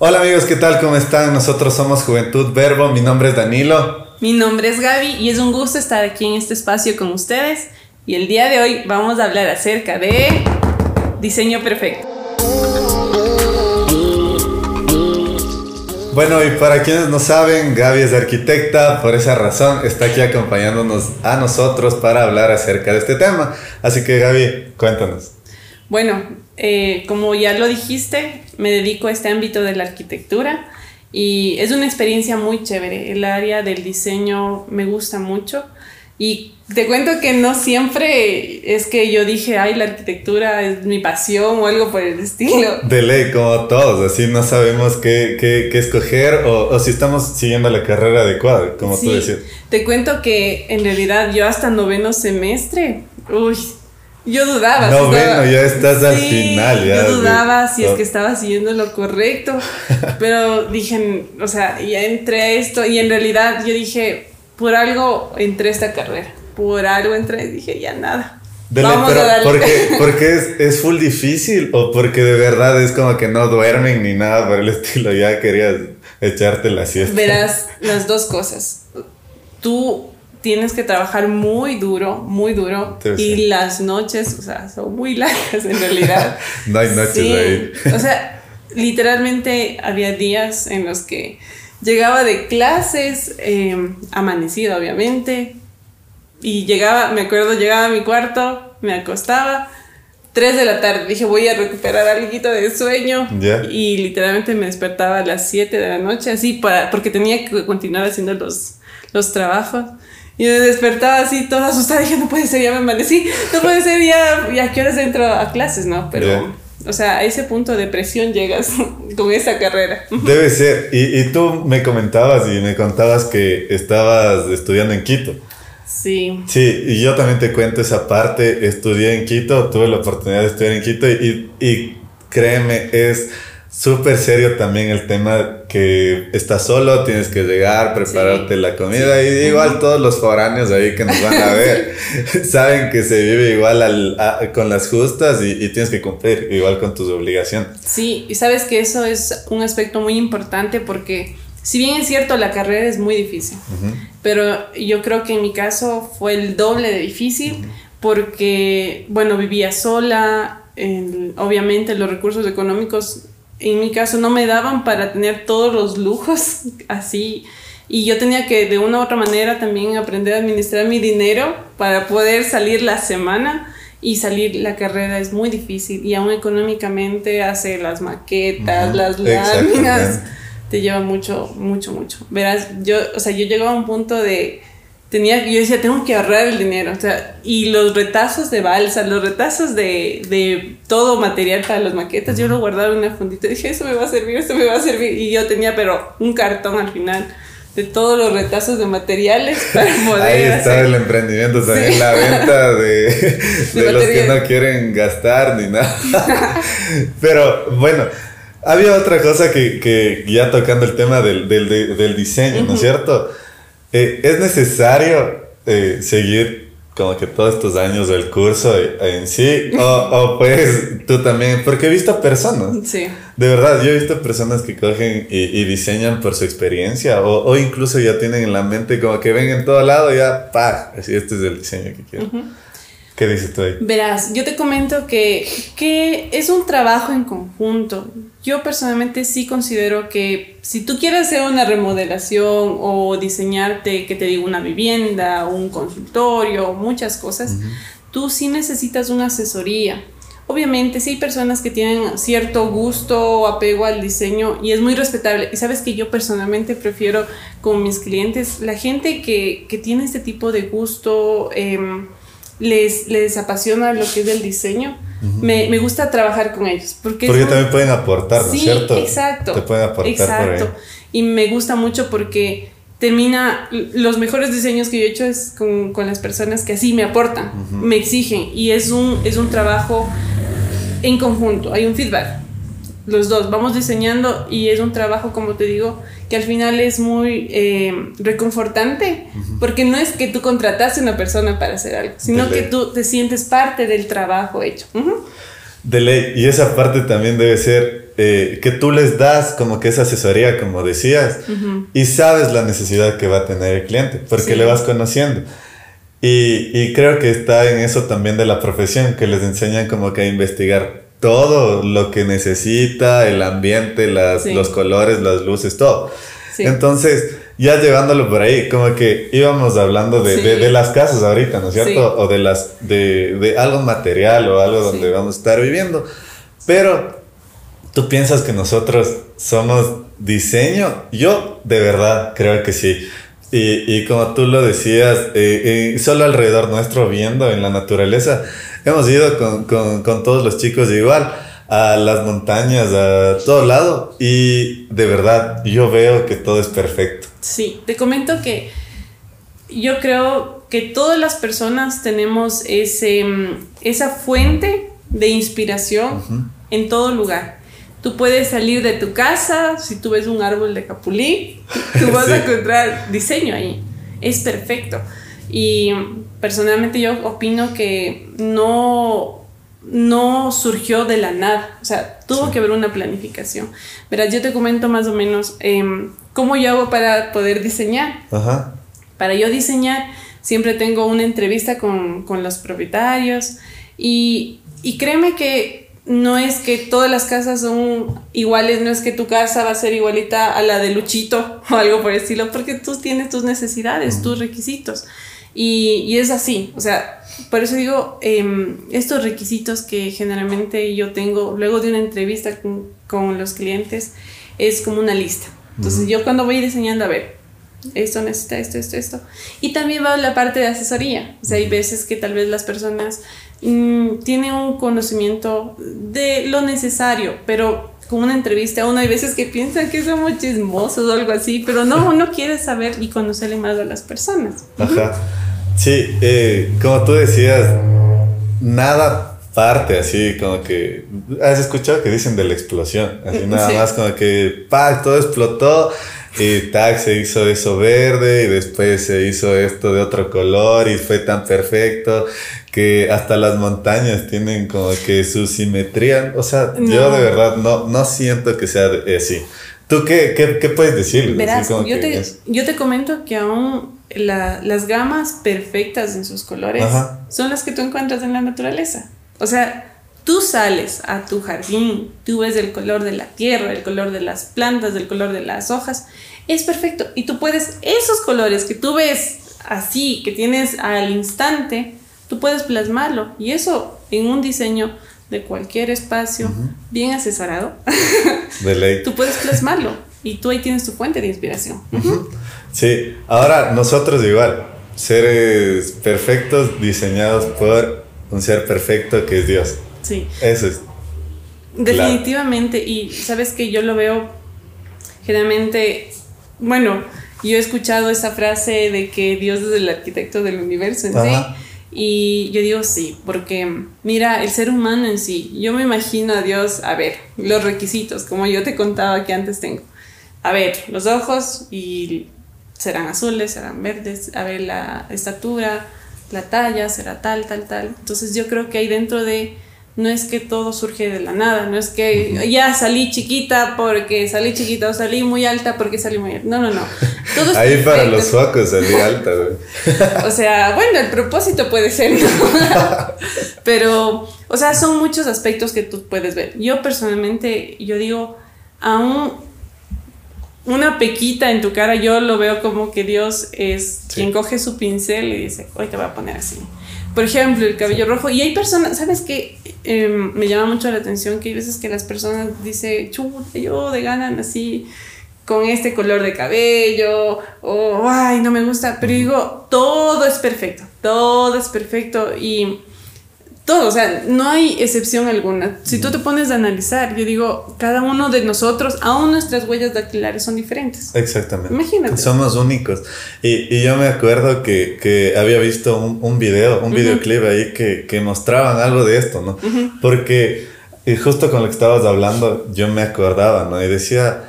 Hola amigos, ¿qué tal? ¿Cómo están? Nosotros somos Juventud Verbo, mi nombre es Danilo. Mi nombre es Gaby y es un gusto estar aquí en este espacio con ustedes. Y el día de hoy vamos a hablar acerca de diseño perfecto. Bueno, y para quienes no saben, Gaby es arquitecta, por esa razón está aquí acompañándonos a nosotros para hablar acerca de este tema. Así que Gaby, cuéntanos. Bueno, eh, como ya lo dijiste, me dedico a este ámbito de la arquitectura y es una experiencia muy chévere. El área del diseño me gusta mucho y te cuento que no siempre es que yo dije, ay, la arquitectura es mi pasión o algo por el estilo. De ley, como todos, así no sabemos qué, qué, qué escoger o, o, si estamos siguiendo la carrera adecuada, como sí, tú decías. Te cuento que en realidad yo hasta noveno semestre, uy, yo dudaba. No, bueno, ya estás sí, al final. Ya yo dudaba si es que estaba haciendo lo correcto, pero dije, o sea, ya entré a esto y en realidad yo dije, por algo entré a esta carrera, por algo entré y dije, ya nada. Dele, Vamos pero a darle. porque, porque es, es full difícil o porque de verdad es como que no duermen ni nada por el estilo, ya querías echarte la siesta. Verás las dos cosas. Tú tienes que trabajar muy duro, muy duro. Y ser. las noches, o sea, son muy largas en realidad. no hay noches Sí, ahí. O sea, literalmente había días en los que llegaba de clases, eh, amanecido obviamente, y llegaba, me acuerdo, llegaba a mi cuarto, me acostaba. 3 de la tarde, dije voy a recuperar algo de sueño Ya. y literalmente me despertaba a las 7 de la noche, así para, porque tenía que continuar haciendo los, los trabajos. Y me despertaba así toda asustada, dije, no puede ser, ya me amanecí, no puede ser, ya, ya a qué horas entro a clases, ¿no? Pero, o sea, a ese punto de presión llegas con esa carrera. Debe ser. Y, y tú me comentabas y me contabas que estabas estudiando en Quito. Sí, Sí, y yo también te cuento esa parte. Estudié en Quito, tuve la oportunidad de estudiar en Quito y, y créeme, es súper serio también el tema que estás solo, tienes que llegar, prepararte Sí. la comida y igual todos los foráneos ahí que nos van a ver. Saben que se vive igual al- a- con las justas y, y tienes que cumplir igual con tus obligaciones. sí, y sabes que eso es un aspecto muy importante porque si bien es cierto la carrera es muy difícil, pero yo creo que en mi caso fue el doble de difícil porque, bueno, vivía sola, el- obviamente los recursos económicos en mi caso no me daban para tener todos los lujos así. Y yo tenía que de una u otra manera también aprender a administrar mi dinero para poder salir la semana. Y salir la carrera es muy difícil y aún económicamente hacer las maquetas, Ujú, las láminas. te lleva mucho, mucho, mucho. Verás, yo, o sea, yo llegaba a un punto de, tenía, yo decía, tengo que ahorrar el dinero, o sea, y los retazos de balsa, los retazos de, de todo material para las maquetas, yo lo guardaba en una fundita, dije, eso me va a servir, eso me va a servir, y yo tenía, pero un cartón al final de todos los retazos de materiales para poder Ahí está hacer. el emprendimiento también, Sí. la venta de, de los que no quieren gastar ni nada. Pero bueno, había otra cosa que, que ya tocando el tema del, del, de- del diseño, ¿no es cierto? Eh, es necesario eh, seguir como que todos estos años del curso en sí, o, o pues tú también, porque he visto personas. Sí. De verdad, yo he visto personas que cogen y, y diseñan por su experiencia o, o incluso ya tienen en la mente como que ven en todo lado y ya, pa, así este es el diseño que quiero. ¿Qué dices tú ahí? Verás, yo te comento que, que es un trabajo en conjunto. Yo personalmente sí considero que si tú quieres hacer una remodelación o diseñarte, que te digo, una vivienda, un consultorio, muchas cosas, tú sí necesitas una asesoría. Obviamente, sí hay personas que tienen cierto gusto o apego al diseño y es muy respetable. Y sabes que yo personalmente prefiero con mis clientes, la gente que, que tiene este tipo de gusto, em, les, les apasiona lo que es el diseño, me, me gusta trabajar con ellos. Porque, también pueden aportar, ¿no es Sí, cierto? exacto. Te pueden aportar Exacto. por ahí. Y me gusta mucho porque termina, los mejores diseños que yo he hecho es con, con las personas que así me aportan, me exigen y es un, es un trabajo en conjunto, hay un feedback. Los dos vamos diseñando y es un trabajo, como te digo, que al final es muy eh, reconfortante, porque no es que tú contrataste a una persona para hacer algo, sino que tú te sientes parte del trabajo hecho. De ley. Y esa parte también debe ser eh, que tú les das como que esa asesoría, como decías, y sabes la necesidad que va a tener el cliente, porque le vas conociendo. Y, y, creo que está en eso también de la profesión, que les enseñan como que a investigar todo lo que necesita, el ambiente, las, los colores, las luces, todo. Entonces, ya llevándolo por ahí, como que íbamos hablando de, de, las casas ahorita, ¿no es cierto? O de, las, de, de, algo material o algo donde vamos a estar viviendo. Pero tú piensas que nosotros somos diseño. Yo de verdad creo que sí. Y, y como tú lo decías, eh, eh, solo alrededor nuestro, viendo en la naturaleza, hemos ido con, con, con todos los chicos igual a las montañas, a todo lado. Y de verdad, yo veo que todo es perfecto. Sí, te comento que yo creo que todas las personas tenemos ese, mm, esa fuente de inspiración en todo lugar. Tú puedes salir de tu casa, si tú ves un árbol de capulí, tú vas a encontrar diseño ahí. Es perfecto. Y personalmente yo opino que no no surgió de la nada, o sea, tuvo que haber una planificación. Verás, yo te comento más o menos em, cómo yo hago para poder diseñar. Ajá. Para yo diseñar, siempre tengo una entrevista con, con los propietarios y, y, créeme que no es que todas las casas son iguales, no es que tu casa va a ser igualita a la de Luchito o algo por el estilo, porque tú tienes tus necesidades, tus requisitos. Y, y, es así, o sea, por eso digo, em, estos requisitos que generalmente yo tengo luego de una entrevista con, con los clientes es como una lista. Entonces yo cuando voy diseñando, a ver, esto necesita esto, esto, esto. Y también va la parte de asesoría. O sea, hay veces que tal vez las personas mm, tienen un conocimiento de lo necesario, pero con una entrevista, uno hay veces que piensan que somos chismosos o algo así, pero no, uno quiere saber y conocerle más a las personas. Ajá. Sí, eh, como tú decías, nada parte así como que... ¿Has escuchado que dicen de la explosión? Así nada más como que, ¡pac! Todo explotó y tac, se hizo eso verde y después se hizo esto de otro color y fue tan perfecto que hasta las montañas tienen como que su simetría. O sea, yo de verdad no, no siento que sea así. ¿Tú qué, qué, qué puedes decir? Verás, yo, te, yo te comento que aún la, las gamas perfectas en sus colores son las que tú encuentras en la naturaleza. O sea, tú sales a tu jardín, tú ves el color de la tierra, el color de las plantas, el color de las hojas, es perfecto. Y tú puedes, esos colores que tú ves así, que tienes al instante, tú puedes plasmarlo. Y eso en un diseño de cualquier espacio bien asesorado, tú puedes plasmarlo. Y tú ahí tienes tu fuente de inspiración. Sí, ahora nosotros igual, seres perfectos diseñados por un ser perfecto que es Dios. Sí. Eso es. Definitivamente, y sabes que yo lo veo generalmente, bueno, yo he escuchado esa frase de que Dios es el arquitecto del universo en sí. Y yo digo sí, porque mira, el ser humano en sí, yo me imagino a Dios, a ver, los requisitos, como yo te contaba que antes tengo. A ver, los ojos y serán azules, serán verdes, a ver la estatura, la talla, será tal, tal, tal. Entonces yo creo que ahí dentro de, no es que todo surge de la nada, no es que ya salí chiquita porque salí chiquita o salí muy alta porque salí muy alta. No, no, no. Todo ahí para los focos salí alta. o sea, bueno, el propósito puede ser, Pero, o sea, son muchos aspectos que tú puedes ver. Yo personalmente, yo digo, aún una pequita en tu cara, yo lo veo como que Dios es quien coge su pincel y dice, hoy te voy a poner así. Por ejemplo, el cabello rojo. Y hay personas, ¿sabes qué? Em, me llama mucho la atención que hay veces que las personas dicen, chuta, yo de ganan así con este color de cabello, o ay, no me gusta. Pero digo, todo es perfecto, todo es perfecto. Y todo, o sea, no hay excepción alguna. Si tú te pones a analizar, yo digo, cada uno de nosotros, aún nuestras huellas dactilares son diferentes. Exactamente. Imagínate. Somos únicos. Y, y yo me acuerdo que, que había visto un, un video, un videoclip ahí que, que, mostraban algo de esto, ¿no? Porque justo con lo que estabas hablando, yo me acordaba, ¿no? Y decía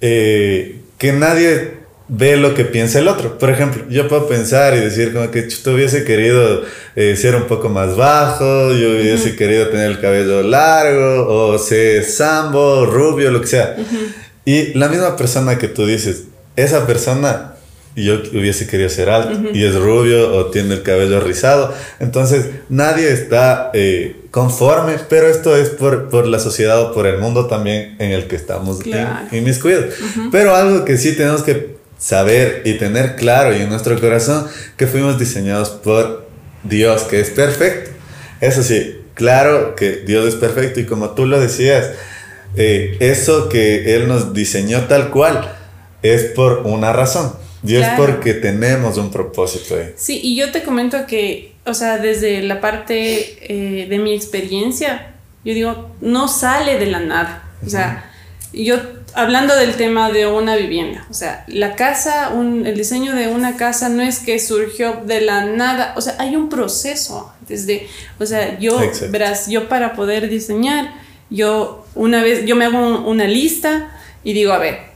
eh, que nadie ve lo que piensa el otro. Por ejemplo, yo puedo pensar y decir como que tú hubiese querido eh, ser un poco más bajo, yo hubiese querido tener el cabello largo, o ser sambo, rubio, lo que sea. Y la misma persona que tú dices, esa persona yo hubiese querido ser alto y es rubio o tiene el cabello rizado. Entonces nadie está eh, conforme, pero esto es por, por, la sociedad o por el mundo también en el que estamos inmiscuidos. Pero algo que sí tenemos que saber y tener claro y en nuestro corazón que fuimos diseñados por Dios, que es perfecto. Eso sí, claro que Dios es perfecto y como tú lo decías, eh, eso que Él nos diseñó tal cual es por una razón. Y es porque tenemos un propósito ahí. Sí, y yo te comento que, o sea, desde la parte eh, de mi experiencia, yo digo, no sale de la nada. O sea, yo hablando del tema de una vivienda, o sea, la casa, un, el diseño de una casa no es que surgió de la nada, o sea, hay un proceso desde, o sea, yo, verás, yo para poder diseñar, yo una vez, yo me hago una lista y digo, a ver,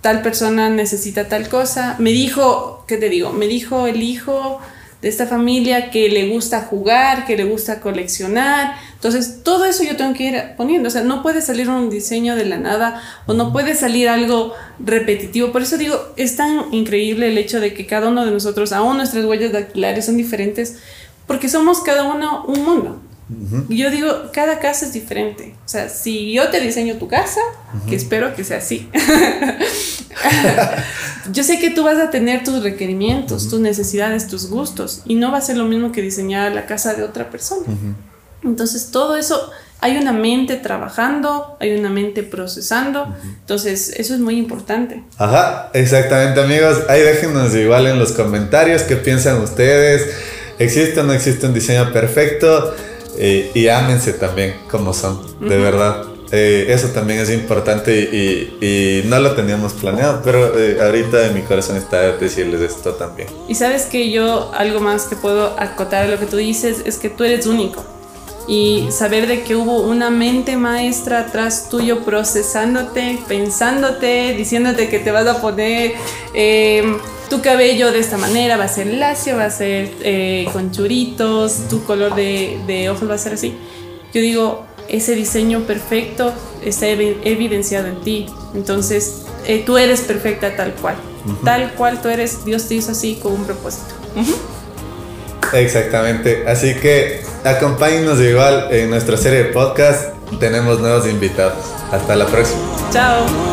tal persona necesita tal cosa, me dijo, ¿qué te digo? Me dijo el hijo de esta familia que le gusta jugar, que le gusta coleccionar. Entonces, todo eso yo tengo que ir poniendo. O sea, no puede salir un diseño de la nada o no puede salir algo repetitivo. Por eso digo, es tan increíble el hecho de que cada uno de nosotros, aún nuestras huellas dactilares son diferentes, porque somos cada uno un mundo. Yo digo, cada casa es diferente. O sea, si yo te diseño tu casa, que espero que sea así, yo sé que tú vas a tener tus requerimientos, tus necesidades, tus gustos, y no va a ser lo mismo que diseñar la casa de otra persona. Entonces, todo eso, hay una mente trabajando, hay una mente procesando, entonces eso es muy importante. Ajá, exactamente amigos, ahí déjenos igual en los comentarios qué piensan ustedes, ¿existe o no existe un diseño perfecto? Eh, y ámense también como son, de verdad. Eh, eso también es importante y, no lo teníamos planeado, pero eh, ahorita en mi corazón está decirles esto también. Y sabes que yo algo más que puedo acotar a lo que tú dices es que tú eres único y saber de que hubo una mente maestra atrás tuyo procesándote, pensándote, diciéndote que te vas a poner em, tu cabello de esta manera, va a ser lacio, va a ser eh, con churitos, tu color de, ojos va a ser así. Yo digo, ese diseño perfecto está evidenciado en ti. Entonces, eh, tú eres perfecta tal cual. Tal cual tú eres, Dios te hizo así con un propósito. Exactamente. Así que acompáñenos igual en nuestra serie de podcast. Tenemos nuevos invitados. Hasta la próxima. Chao.